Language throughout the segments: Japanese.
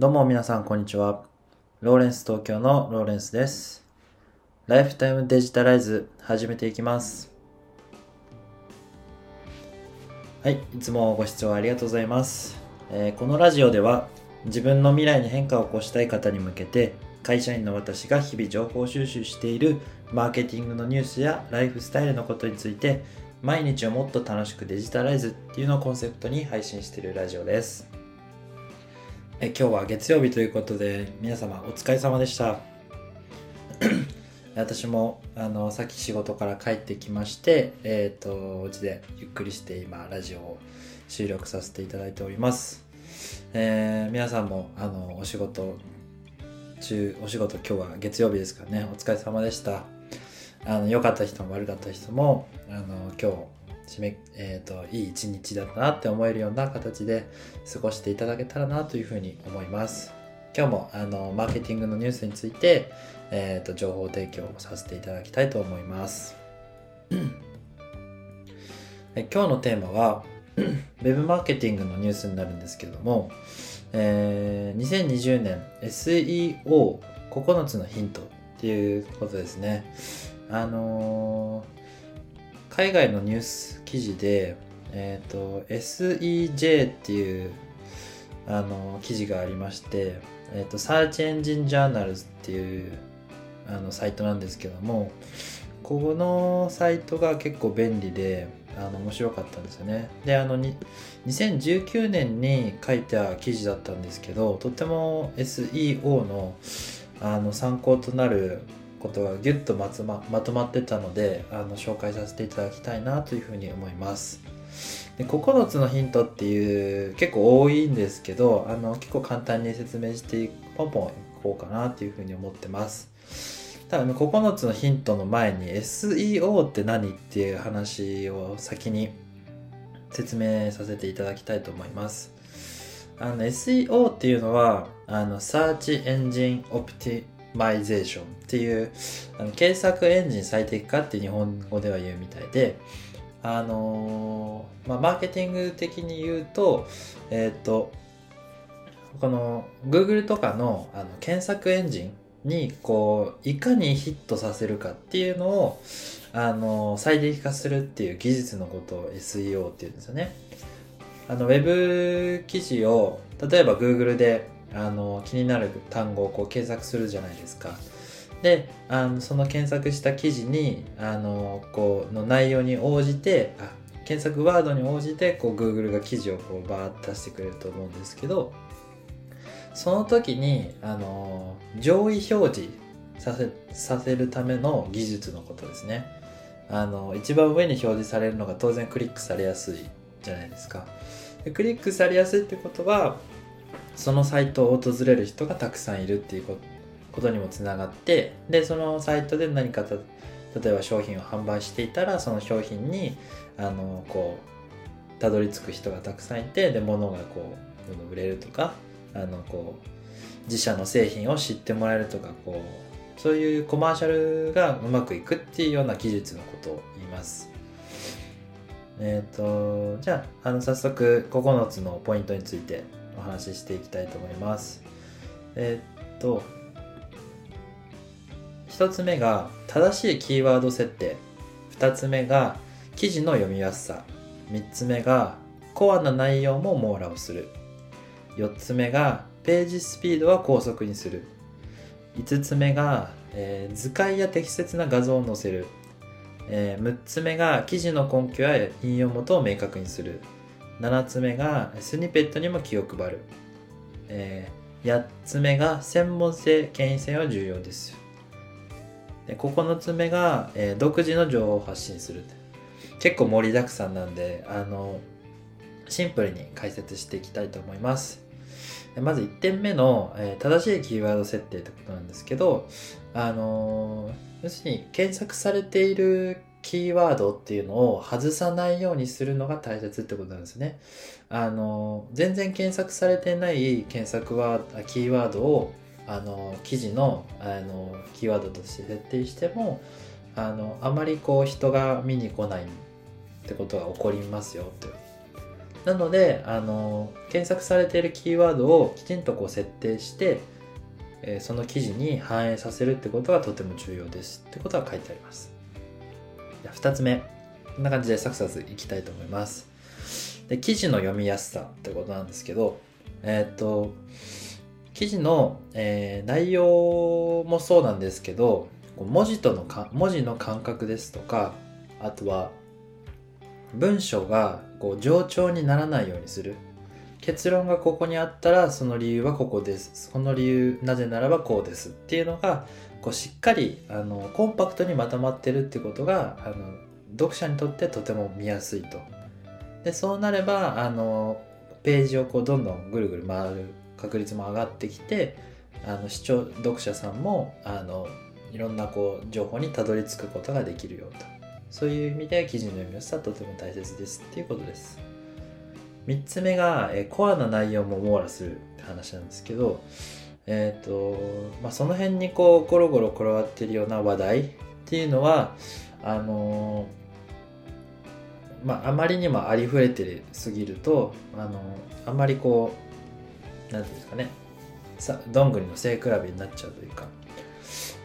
どうも皆さんこんにちは。ローレンス東京のローレンスです。ライフタイムデジタライズ始めていきます。はい、いつもご視聴ありがとうございます。えーこのラジオでは自分の未来に変化を起こしたい方に向けて会社員の私が日々情報収集しているマーケティングのニュースやライフスタイルのことについて毎日をもっと楽しくデジタライズっていうのをコンセプトに配信しているラジオです。え今日は月曜日ということで皆様お疲れ様でした。私もあのさっき仕事から帰ってきましてえっ、とお家でゆっくりして今ラジオを収録させていただいております、えー皆さんもあのお仕事中お仕事今日は月曜日ですからねお疲れ様でした。あの良かった人も悪かった人もあの今日締め、えー、といい一日だったなって思えるような形で過ごしていただけたらなというふうに思います。今日もあのマーケティングのニュースについて、えー、と情報提供させていただきたいと思います。え 今日のテーマは ウェブマーケティングのニュースになるんですけれども、えー2020年 SEO9 つのヒントっていうことですね。あのー海外のニュース記事で、えっ、と、SEJ っていう、あの、記事がありまして、えっ、と、Search Engine Journals っていう、あの、サイトなんですけども、このサイトが結構便利で、あの、面白かったんですよね。で、あの、に2019年に書いた記事だったんですけど、とても SEO の、あの、参考となることがギュッとまつままとまってたのであの紹介させていただきたいなというふうに思います。で9つのヒントっていう結構多いんですけどあの結構簡単に説明してポンポンいこうかなというふうに思ってます。ただね9つのヒントの前に SEO って何っていう話を先に説明させていただきたいと思います。あの SEO っていうのはあの Search Engine Opti マイゼーションっていうあの検索エンジン最適化って日本語では言うみたいであのーまあマーケティング的に言うとえっ、とこの Google とかのあの検索エンジンにこういかにヒットさせるかっていうのをあの最適化するっていう技術のことを SEO っていうんですよね。あのウェブ記事を例えば Google であの気になる単語をこう検索するじゃないですか。であのその検索した記事にあのこうの内容に応じてあ検索ワードに応じてこう Google が記事をこうバーッと出してくれると思うんですけどその時にあの上位表示させさせるための技術のことですね。あの一番上に表示されるのが当然クリックされやすいじゃないですか。でクリックされやすいってことはそのサイトを訪れる人がたくさんいるっていうことにもつながってでそのサイトで何か例えば商品を販売していたらその商品にあのこうたどり着く人がたくさんいてで物がこうどんどん売れるとかあのこう自社の製品を知ってもらえるとかこうそういうコマーシャルがうまくいくっていうような技術のことを言います。えっ、とじゃああの早速9つのポイントについてお話ししていきたいと思います。えーっと、1つ目が正しいキーワード設定。2つ目が記事の読みやすさ。3つ目がコアな内容も網羅をする。4つ目がページスピードは高速にする。5つ目が、えー図解や適切な画像を載せる。え6つ目が記事の根拠や引用元を明確にする。7つ目がスニペットにも気を配る、えー8つ目が専門性権威性は重要ですで9つ目が、えー独自の情報を発信する。結構盛りだくさんなんであのシンプルに解説していきたいと思います。まず1点目の、えー正しいキーワード設定ってことなんですけどあのー要するに検索されているキーワードっていうのを外さないようにするのが大切ってことなんですね。あの、全然検索されてない検索ワード、キーワードを、あの、記事の、あの、キーワードとして設定しても、あの、あまりこう人が見に来ないってことが起こりますよって。なのであの検索されているキーワードをきちんとこう設定して、えその記事に反映させるってことがとても重要ですってことが書いてありますゃあ2つ目。こんな感じでサクサクいきたいと思います。で記事の読みやすさってことなんですけどえーっと記事の、えー内容もそうなんですけど文字とのか文字の感覚ですとかあとは文章がこう冗長にならないようにする。結論がここにあったらその理由はここです。その理由なぜならばこうですっていうのがこうしっかりあのコンパクトにまとまってるってことがあの読者にとってとても見やすいと。でそうなればあのページをこうどんどんぐるぐる回る確率も上がってきてあの視聴読者さんもあのいろんなこう情報にたどり着くことができるよと。そういう意味で記事の読みやすさはとても大切ですっていうことです。3つ目が、えコアな内容も網羅するって話なんですけどえっ、と、まあ、その辺にこうゴロゴロ転がってるような話題っていうのはあのーまああまりにもありふれてすぎるとあのあまりこうなんていうんですかねさどんぐりの背比べになっちゃうというか。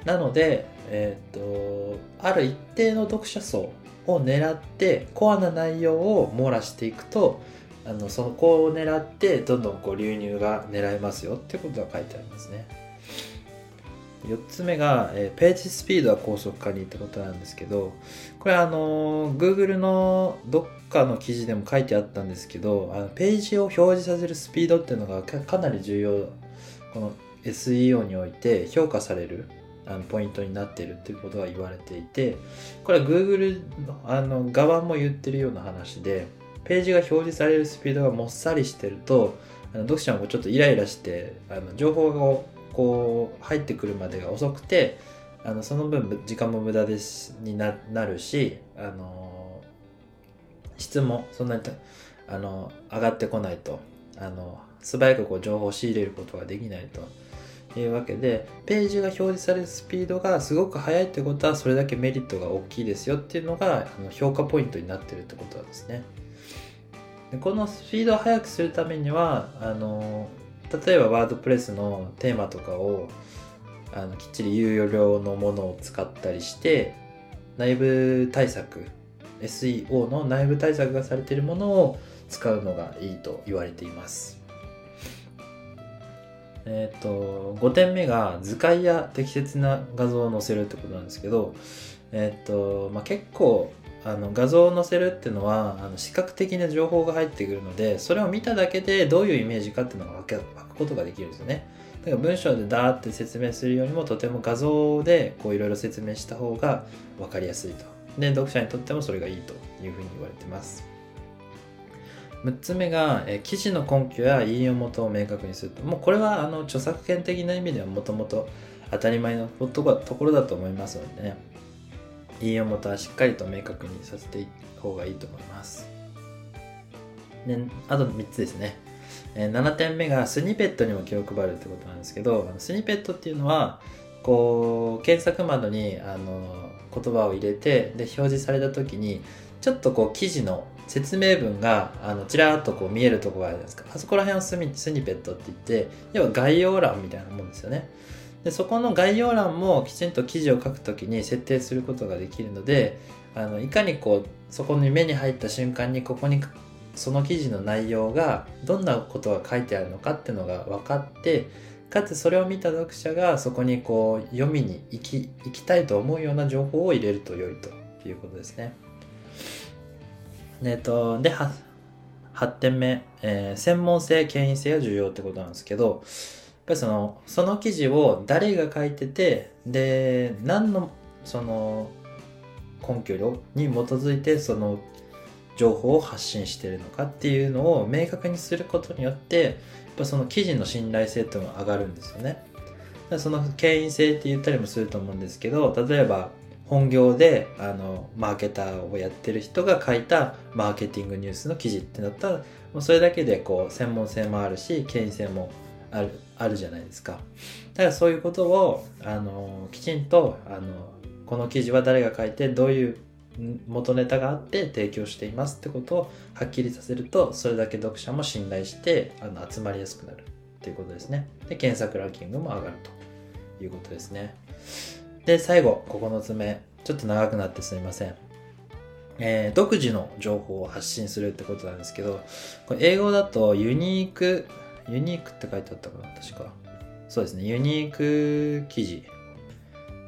なので、えっとある一定の読者層を狙ってコアな内容を網羅していくとあのその子を狙ってどんどんこう流入が狙えますよってことが書いてありますね。4つ目が、えーページスピードは高速化にってことなんですけどこれあのー Google のどっかの記事でも書いてあったんですけどあのページを表示させるスピードっていうのがかかなり重要この SEO において評価されるあのポイントになっているっていうことが言われていてこれは Google のあの側も言ってるような話でページが表示されるスピードがもっさりしてるとあの読者もちょっとイライラしてあの情報がこう入ってくるまでが遅くてあのその分時間も無駄ですになるしあの質もそんなにあの上がってこないとあの素早くこう情報を仕入れることができないというわけでページが表示されるスピードがすごく速いってことはそれだけメリットが大きいですよっていうのがあの評価ポイントになってるってことなんですね。このスピードを速くするためにはあの例えばワードプレスのテーマとかをあのきっちり有料のものを使ったりして内部対策 SEO の内部対策がされているものを使うのがいいと言われています。えっ、と5点目が図解や適切な画像を載せるってことなんですけど、えっ、とまあ、結構あの画像を載せるっていうのはあの視覚的な情報が入ってくるのでそれを見ただけでどういうイメージかっていうのが分け分くことができるんですよね。だから文章でダーって説明するよりもとても画像でこういろいろ説明した方が分かりやすいと。で読者にとってもそれがいいというふうに言われてます。6つ目が、え記事の根拠や引用元を明確にすると。もうこれはあの著作権的な意味ではもともと当たり前のことところだと思いますのでね。引用元はしっかりと明確にさせていく方がいいと思います。であと3つですね。え7点目がスニペットにも気を配るってことなんですけどスニペットっていうのはこう検索窓にあの言葉を入れてで表示された時にちょっとこう記事の説明文があのちらっとこう見えるとこがあるじゃないですか。あそこら辺をスミスニペットって言って要は概要欄みたいなもんですよね。でそこの概要欄もきちんと記事を書くときに設定することができるのであのいかにこうそこに目に入った瞬間にここにその記事の内容がどんなことが書いてあるのかっていうのが分かってかつそれを見た読者がそこにこう読みに行き行きたいと思うような情報を入れると良いということですね。えっと、で 8, 点目、えー専門性権威性が重要ってことなんですけどぱりそのその記事を誰が書いててで何のその根拠に基づいてその情報を発信してるのかっていうのを明確にすることによってやっぱその記事の信頼性っていうのが上がるんですよね。その権威性って言ったりもすると思うんですけど例えば本業であのマーケターをやってる人が書いたマーケティングニュースの記事ってなったらそれだけでこう専門性もあるし権威性もあるあるじゃないですか。だからそういうことをあのきちんとあのこの記事は誰が書いてどういう元ネタがあって提供していますってことをはっきりさせるとそれだけ読者も信頼してあの集まりやすくなるっていうことですね。で検索ランキングも上がるということですね。で最後9つ目。ちょっと長くなってすみません。えー、独自の情報を発信するってことなんですけどこれ英語だとユニークユニークって書いてあったかな確か。そうですねユニーク記事。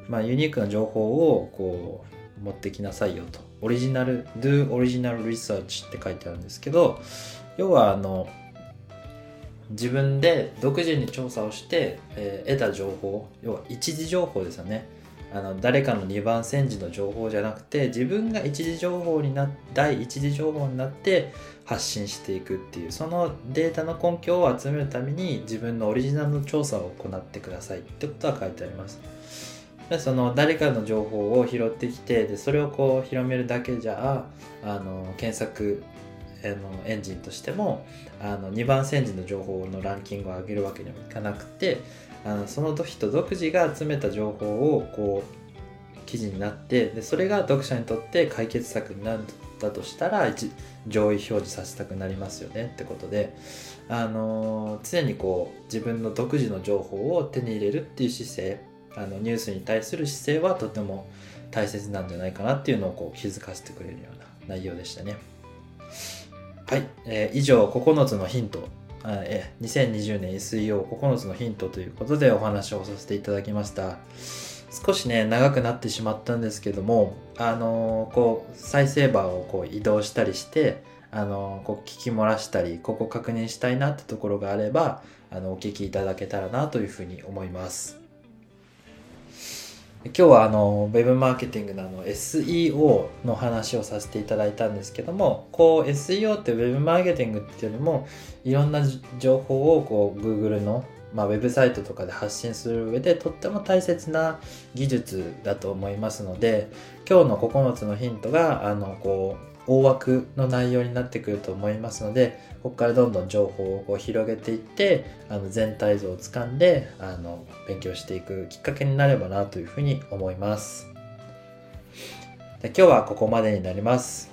まあユニークな情報をこう持ってきなさいよと。オリジナル do original research って書いてあるんですけど要はあの自分で独自に調査をして、えー、得た情報要は一時情報ですよね。あの誰かの2番煎じの情報じゃなくて自分が一時情報にな第一次情報になって発信していくっていうそのデータの根拠を集めるために自分のオリジナルの調査を行ってくださいってことは書いてあります。でその誰かの情報を拾ってきてでそれをこう広めるだけじゃあの検索あのエンジンとしてもあの2番煎じの情報のランキングを上げるわけにもいかなくてあのその人独自が集めた情報をこう記事になってでそれが読者にとって解決策になったとしたら上位表示させたくなりますよねってことで、あの常にこう自分の独自の情報を手に入れるっていう姿勢あのニュースに対する姿勢はとても大切なんじゃないかなっていうのをこう気づかせてくれるような内容でしたね。はい、えー、以上9つのヒントえ2020年 SEO9 つのヒントということでお話をさせていただきました。少しね長くなってしまったんですけどもあのー、こう再生バーをこう移動したりしてあのー、こう聞き漏らしたりここ確認したいなってところがあればあのお聞きいただけたらなというふうに思います。今日はあのウェブマーケティングのあの SEO の話をさせていただいたんですけどもこう SEO ってウェブマーケティングっていうよりもいろんな情報をこう Google のまあ、ウェブサイトとかで発信する上でとっても大切な技術だと思いますので今日の9つのヒントがあのこう大枠の内容になってくると思いますのでここからどんどん情報をこう広げていってあの全体像をつかんであの勉強していくきっかけになればなというふうに思いますで今日はここまでになります、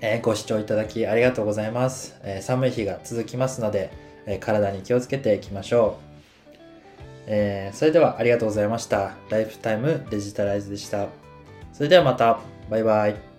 えー、ご視聴いただきありがとうございます、えー、寒い日が続きますので、えー、体に気をつけていきましょうえー、それではありがとうございました。ライフタイムデジタライズでした。それではまた。バイバイ。